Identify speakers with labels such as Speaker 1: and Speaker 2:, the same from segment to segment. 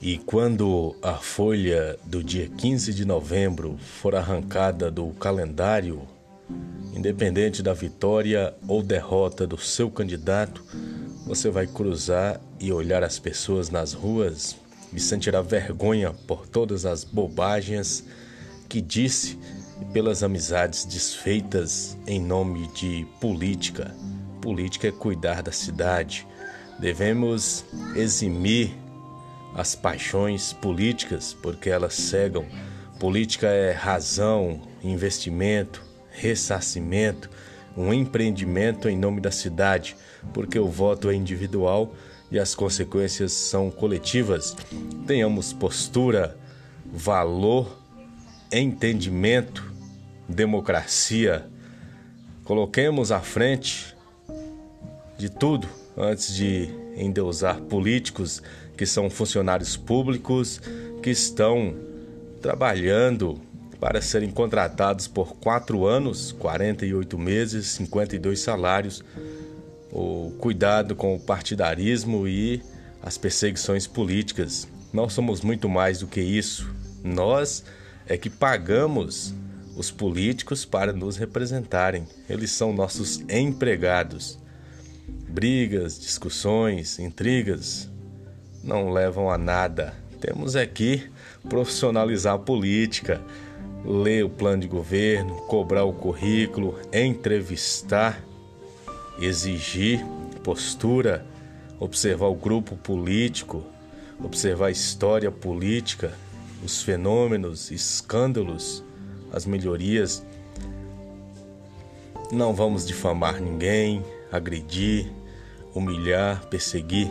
Speaker 1: E quando a folha do dia 15 de novembro for arrancada do calendário, independente da vitória ou derrota do seu candidato, você vai cruzar e olhar as pessoas nas ruas e sentirá vergonha por todas as bobagens que disse e pelas amizades desfeitas em nome de política. Política é cuidar da cidade. Devemos eximir as paixões políticas, porque elas cegam. Política é razão, investimento, ressarcimento, um empreendimento em nome da cidade, porque o voto é individual e as consequências são coletivas. Tenhamos postura, valor, entendimento, democracia. Coloquemos à frente de tudo antes de endeusar políticos que são funcionários públicos que estão trabalhando para serem contratados por quatro anos, 48 meses, 52 salários. O cuidado com o partidarismo e as perseguições políticas. Nós somos muito mais do que isso. Nós é que pagamos os políticos para nos representarem. Eles são nossos empregados. Brigas, discussões, intrigas não levam a nada. Temos aqui profissionalizar a política, ler o plano de governo, cobrar o currículo, entrevistar, exigir postura, observar o grupo político, observar a história política, os fenômenos, escândalos, as melhorias. Não vamos difamar ninguém, agredir, humilhar, perseguir.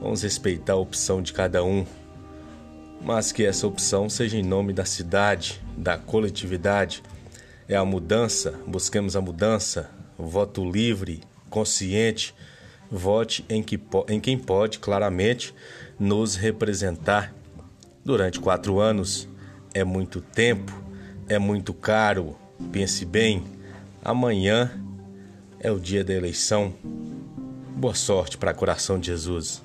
Speaker 1: Vamos respeitar a opção de cada um, mas que essa opção seja em nome da cidade, da coletividade. É a mudança, busquemos a mudança, voto livre, consciente. Vote em, que, em quem pode claramente nos representar. Durante quatro anos é muito tempo, é muito caro. Pense bem, amanhã é o dia da eleição. Boa sorte para o coração de Jesus.